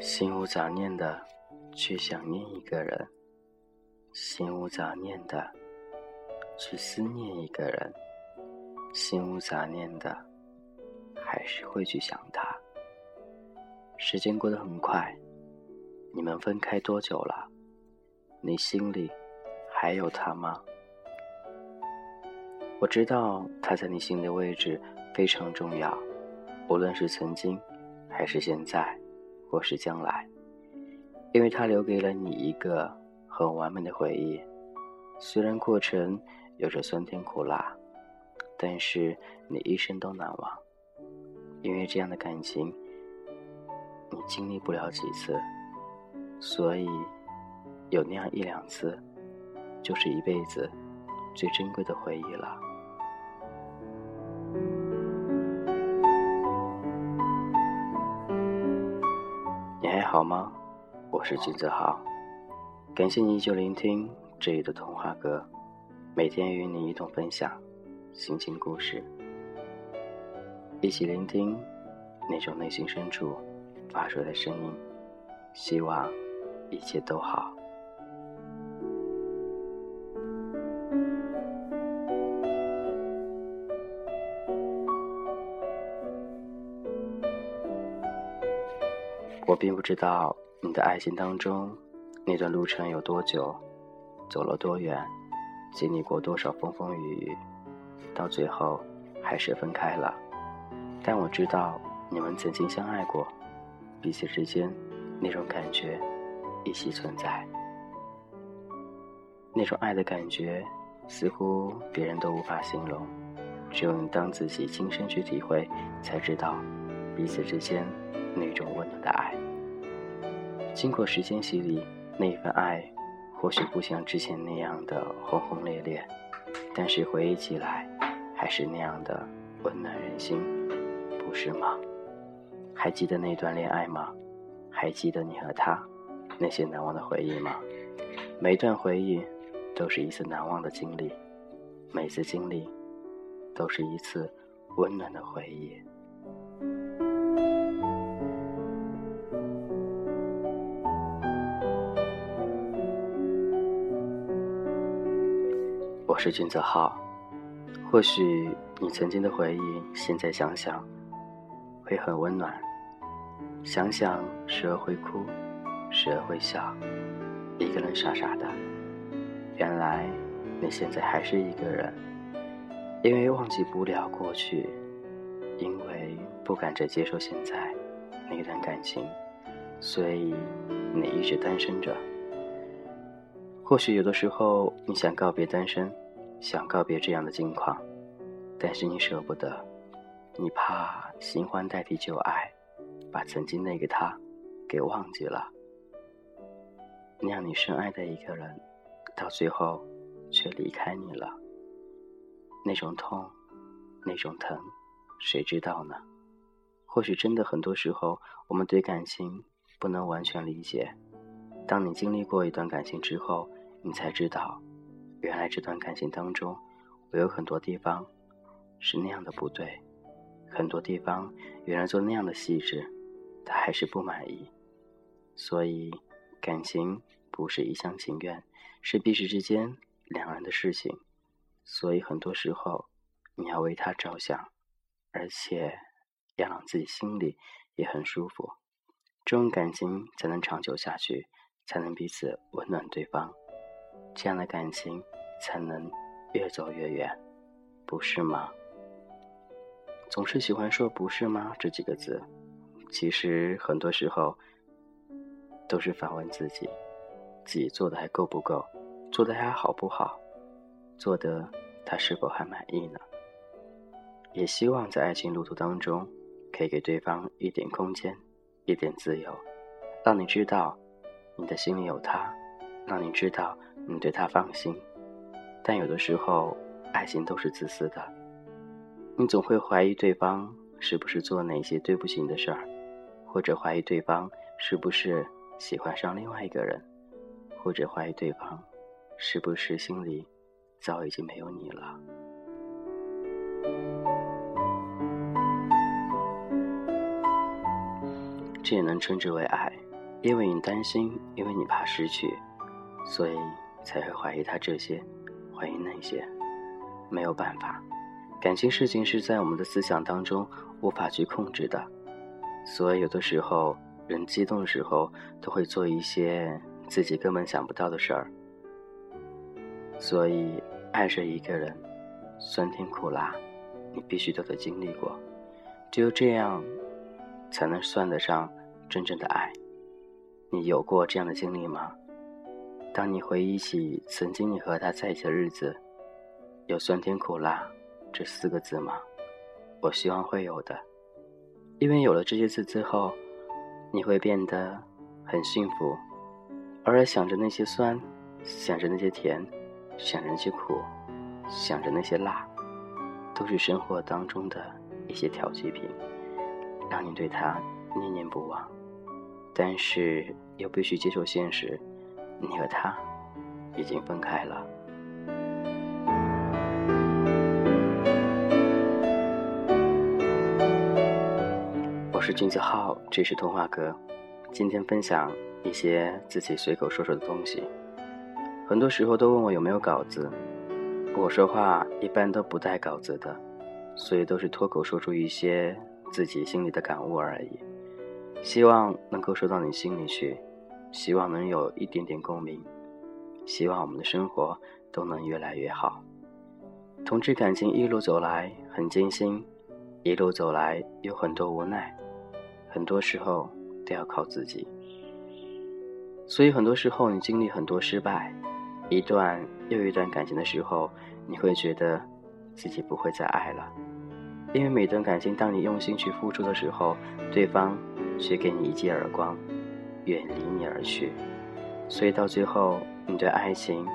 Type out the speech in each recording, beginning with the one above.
心无杂念的去想念一个人，心无杂念的去思念一个人，心无杂念的还是会去想他。时间过得很快，你们分开多久了？你心里还有他吗？我知道他在你心里的位置非常重要，无论是曾经还是现在。或是将来，因为他留给了你一个很完美的回忆，虽然过程有着酸甜苦辣，但是你一生都难忘。因为这样的感情，你经历不了几次，所以有那样一两次，就是一辈子最珍贵的回忆了。好吗？我是金泽浩，感谢你依旧聆听这里的童话歌，每天与你一同分享心情故事，一起聆听那种内心深处发出的声音，希望一切都好。我并不知道你的爱情当中，那段路程有多久，走了多远，经历过多少风风雨雨，到最后还是分开了。但我知道你们曾经相爱过，彼此之间那种感觉依稀存在。那种爱的感觉，似乎别人都无法形容，只有你当自己亲身去体会，才知道彼此之间。那种温暖的爱，经过时间洗礼，那一份爱或许不像之前那样的轰轰烈烈，但是回忆起来，还是那样的温暖人心，不是吗？还记得那段恋爱吗？还记得你和他那些难忘的回忆吗？每一段回忆都是一次难忘的经历，每次经历都是一次温暖的回忆。我是君泽浩，或许你曾经的回忆，现在想想会很温暖。想想时而会哭，时而会笑，一个人傻傻的。原来你现在还是一个人，因为忘记不了过去，因为不敢再接受现在那段感情，所以你一直单身着。或许有的时候你想告别单身。想告别这样的境况，但是你舍不得，你怕新欢代替旧爱，把曾经那个他给忘记了，那样你深爱的一个人，到最后却离开你了，那种痛，那种疼，谁知道呢？或许真的很多时候，我们对感情不能完全理解，当你经历过一段感情之后，你才知道。原来这段感情当中，我有很多地方是那样的不对，很多地方原来做那样的细致，他还是不满意。所以感情不是一厢情愿，是彼此之间两人的事情。所以很多时候你要为他着想，而且要让自己心里也很舒服，这种感情才能长久下去，才能彼此温暖对方。这样的感情才能越走越远，不是吗？总是喜欢说“不是吗”这几个字，其实很多时候都是反问自己：自己做的还够不够？做的还好不好？做的他是否还满意呢？也希望在爱情路途当中，可以给对方一点空间，一点自由，让你知道你的心里有他，让你知道。你对他放心，但有的时候，爱情都是自私的。你总会怀疑对方是不是做了哪些对不起你的事儿，或者怀疑对方是不是喜欢上另外一个人，或者怀疑对方是不是心里早已经没有你了。这也能称之为爱，因为你担心，因为你怕失去，所以才会怀疑他这些，怀疑那些。没有办法，感情事情是在我们的思想当中无法去控制的，所以有的时候人激动的时候都会做一些自己根本想不到的事儿。所以爱着一个人，酸甜苦辣，你必须都得经历过，只有这样。才能算得上真正的爱。你有过这样的经历吗？当你回忆起曾经你和他在一起的日子，有酸甜苦辣这四个字吗？我希望会有的，因为有了这些字之后，你会变得很幸福。偶尔想着那些酸，想着那些甜，想着那些苦，想着那些辣，都是生活当中的一些调剂品。让你对他念念不忘，但是又必须接受现实，你和他已经分开了。我是金子浩，这是童话哥，今天分享一些自己随口说说的东西。很多时候都问我有没有稿子，我说话一般都不带稿子的，所以都是脱口说出一些。自己心里的感悟而已，希望能够说到你心里去，希望能有一点点共鸣，希望我们的生活都能越来越好。同志感情一路走来很艰辛，一路走来有很多无奈，很多时候都要靠自己。所以很多时候你经历很多失败，一段又一段感情的时候，你会觉得自己不会再爱了。因为每段感情，当你用心去付出的时候，对方却给你一记耳光，远离你而去。所以到最后，你对爱情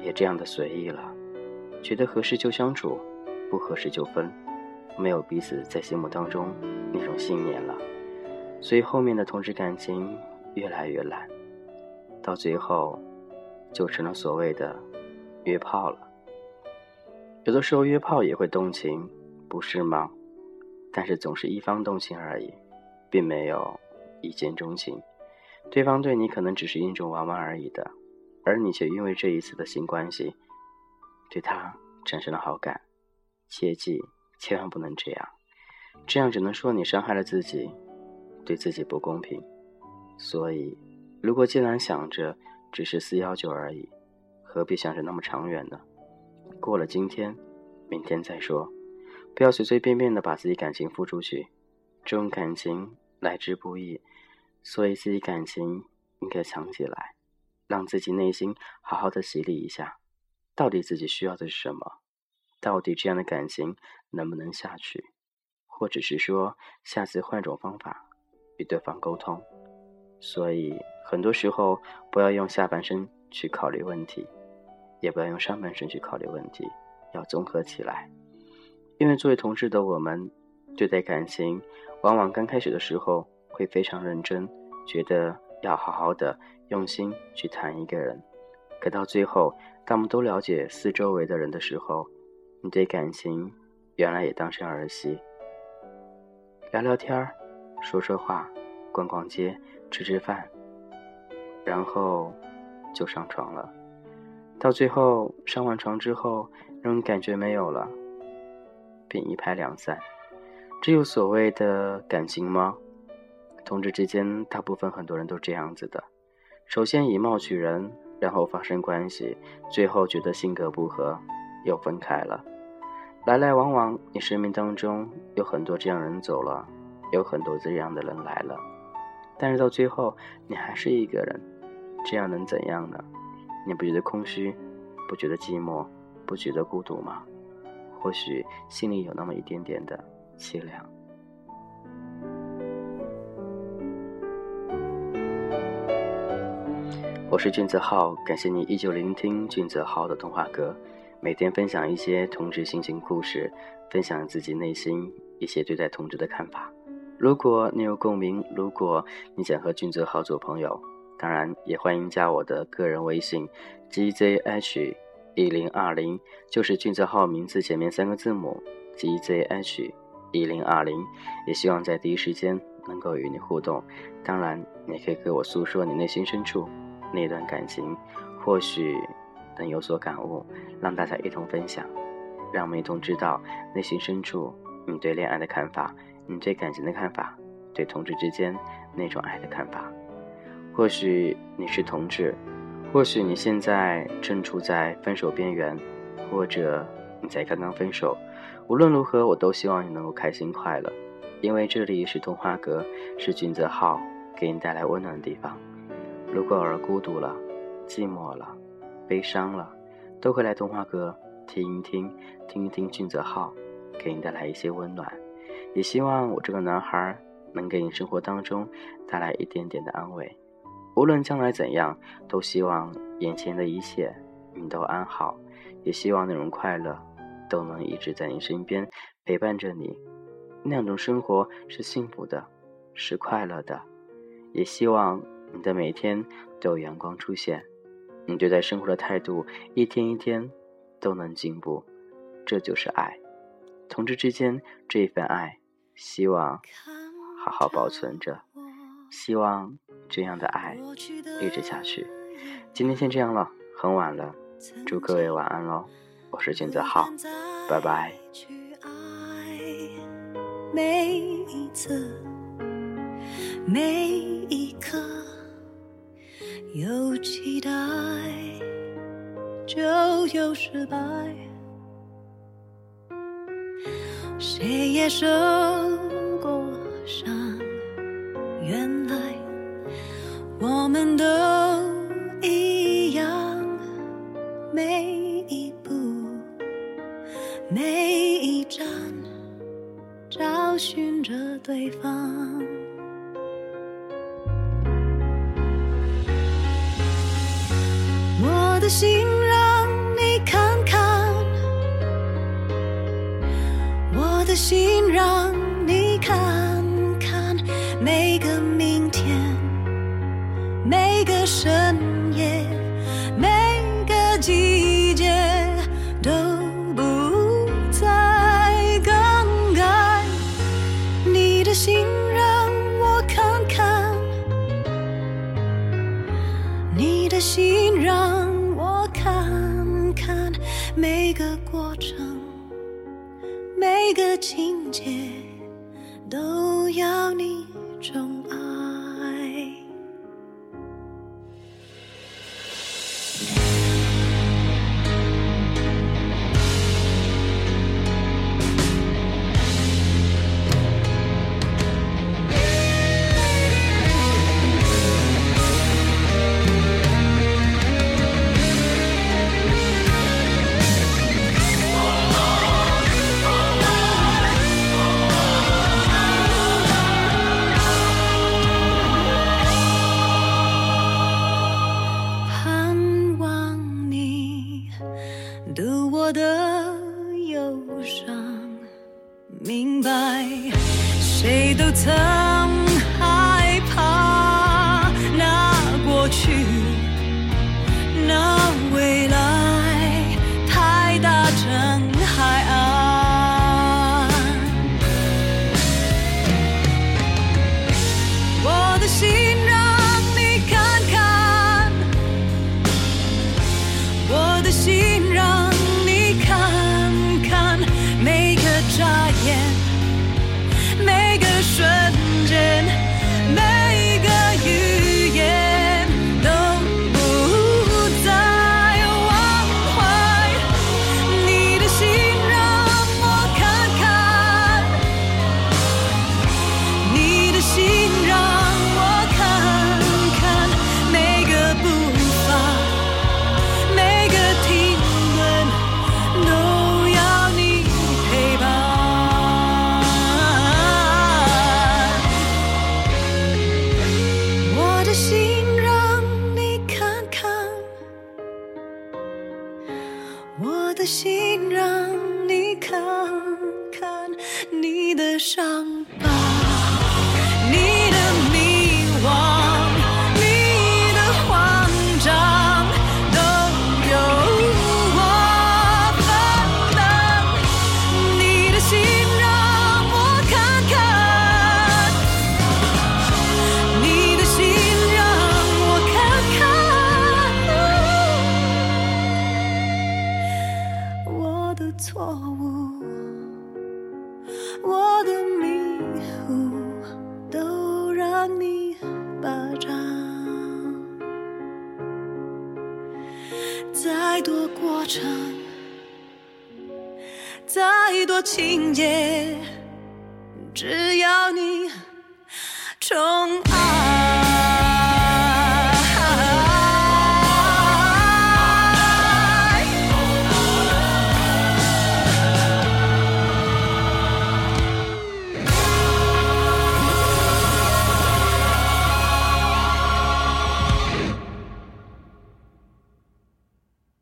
也这样的随意了，觉得合适就相处，不合适就分，没有彼此在心目当中那种信念了。所以后面的同志感情越来越烂，到最后就成了所谓的约炮了。有的时候约炮也会动情。不是吗？但是总是一方动情而已，并没有一见钟情。对方对你可能只是一种玩玩而已的，而你却因为这一次的性关系，对他产生了好感。切记，千万不能这样，这样只能说你伤害了自己，对自己不公平。所以，如果既然想着只是四幺九而已，何必想着那么长远呢？过了今天，明天再说。不要随随便便的把自己感情付出去，这种感情来之不易，所以自己感情应该藏起来，让自己内心好好的洗礼一下，到底自己需要的是什么？到底这样的感情能不能下去？或者是说，下次换种方法与对方沟通？所以很多时候不要用下半身去考虑问题，也不要用上半身去考虑问题，要综合起来。因为作为同志的我们，对待感情，往往刚开始的时候会非常认真，觉得要好好的用心去谈一个人。可到最后，当我们都了解四周围的人的时候，你对感情原来也当成儿戏，聊聊天儿，说说话，逛逛街，吃吃饭，然后就上床了。到最后上完床之后，那种感觉没有了。便一拍两散，这有所谓的感情吗？同志之间，大部分很多人都这样子的。首先以貌取人，然后发生关系，最后觉得性格不合，又分开了。来来往往，你生命当中有很多这样人走了，有很多这样的人来了，但是到最后，你还是一个人，这样能怎样呢？你不觉得空虚，不觉得寂寞，不觉得孤独吗？或许心里有那么一点点的凄凉。我是俊泽浩，感谢你依旧聆听俊泽浩的童话歌，每天分享一些同志心情故事，分享自己内心一些对待同志的看法。如果你有共鸣，如果你想和俊泽浩做朋友，当然也欢迎加我的个人微信：gzh。一零二零就是俊泽浩名字前面三个字母 GZH 一零二零，也希望在第一时间能够与你互动。当然，你可以给我诉说你内心深处那段感情，或许能有所感悟，让大家一同分享，让我们一同知道内心深处你对恋爱的看法，你对感情的看法，对同志之间那种爱的看法。或许你是同志，或许你现在正处在分手边缘，或者你才刚刚分手。无论如何，我都希望你能够开心快乐，因为这里是童话阁，是俊泽号给你带来温暖的地方。如果偶尔孤独了、寂寞了、悲伤了，都会来童话阁听一听，听一听俊泽浩，给你带来一些温暖。也希望我这个男孩能给你生活当中带来一点点的安慰。无论将来怎样，都希望眼前的一切你都安好，也希望那种快乐。都能一直在你身边陪伴着你，那样种生活是幸福的，是快乐的。也希望你的每天都有阳光出现，你对待生活的态度一天一天都能进步，这就是爱。同志之间这一份爱，希望好好保存着，希望这样的爱一直下去。今天先这样了，很晚了，祝各位晚安喽。我是金子浩，拜拜。每一次，每一刻，有期待就有失败，谁也受过伤，原来我们都一样。每一步每一站，找寻着对方。我的心让你看看，我的心。情节，读我的忧伤。明白谁都曾心让你看看，每个眨眼。过程，再多情节，只要你宠爱。